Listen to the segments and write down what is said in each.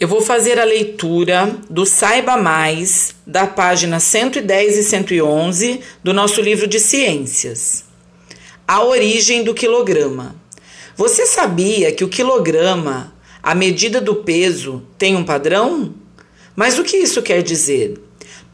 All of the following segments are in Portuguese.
Eu vou fazer a leitura do Saiba Mais, da página 110 e 111 do nosso livro de ciências. A origem do quilograma. Você sabia que o quilograma, a medida do peso, tem um padrão? Mas o que isso quer dizer?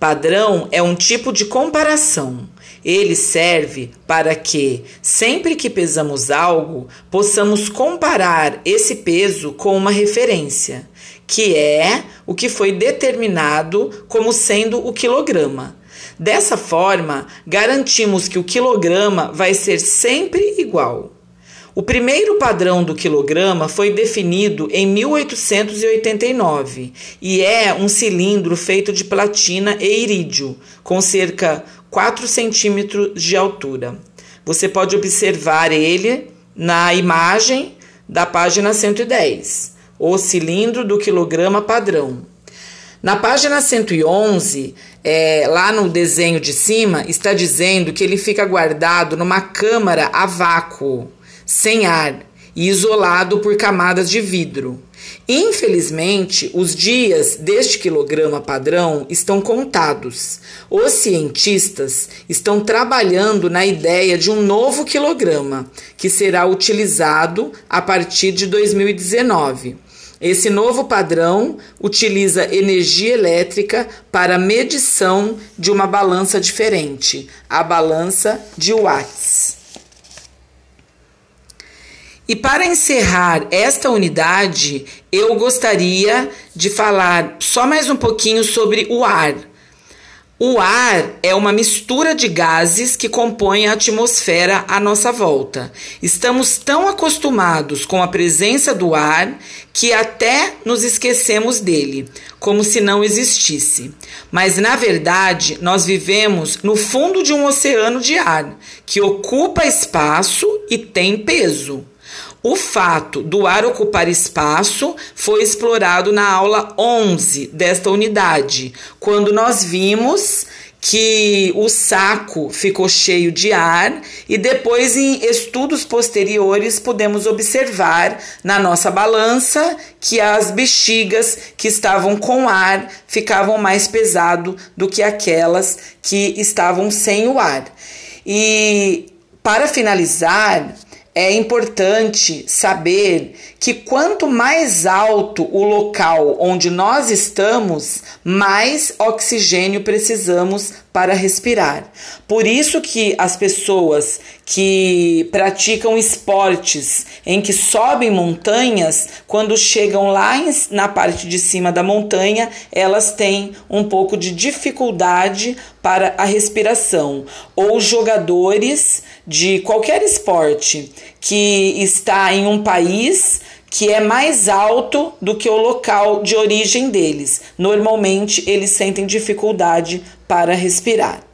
Padrão é um tipo de comparação. Ele serve para que, sempre que pesamos algo, possamos comparar esse peso com uma referência, que é o que foi determinado como sendo o quilograma. Dessa forma, garantimos que o quilograma vai ser sempre igual. O primeiro padrão do quilograma foi definido em 1889 e é um cilindro feito de platina e irídio, com cerca 4 centímetros de altura. Você pode observar ele na imagem da página 110, o cilindro do quilograma padrão. Na página 111, é, lá no desenho de cima, está dizendo que ele fica guardado numa câmara a vácuo sem ar e isolado por camadas de vidro. Infelizmente, os dias deste quilograma padrão estão contados. Os cientistas estão trabalhando na ideia de um novo quilograma, que será utilizado a partir de 2019. Esse novo padrão utiliza energia elétrica para medição de uma balança diferente, a balança de Watts. E para encerrar esta unidade, eu gostaria de falar só mais um pouquinho sobre o ar. O ar é uma mistura de gases que compõem a atmosfera à nossa volta. Estamos tão acostumados com a presença do ar que até nos esquecemos dele, como se não existisse. Mas na verdade, nós vivemos no fundo de um oceano de ar que ocupa espaço e tem peso. O fato do ar ocupar espaço foi explorado na aula 11 desta unidade, quando nós vimos que o saco ficou cheio de ar e depois em estudos posteriores pudemos observar na nossa balança que as bexigas que estavam com ar ficavam mais pesado do que aquelas que estavam sem o ar. E para finalizar, é importante saber que quanto mais alto o local onde nós estamos, mais oxigênio precisamos para respirar. Por isso que as pessoas que praticam esportes em que sobem montanhas, quando chegam lá na parte de cima da montanha, elas têm um pouco de dificuldade para a respiração. Ou jogadores de qualquer esporte que está em um país que é mais alto do que o local de origem deles. Normalmente, eles sentem dificuldade para respirar.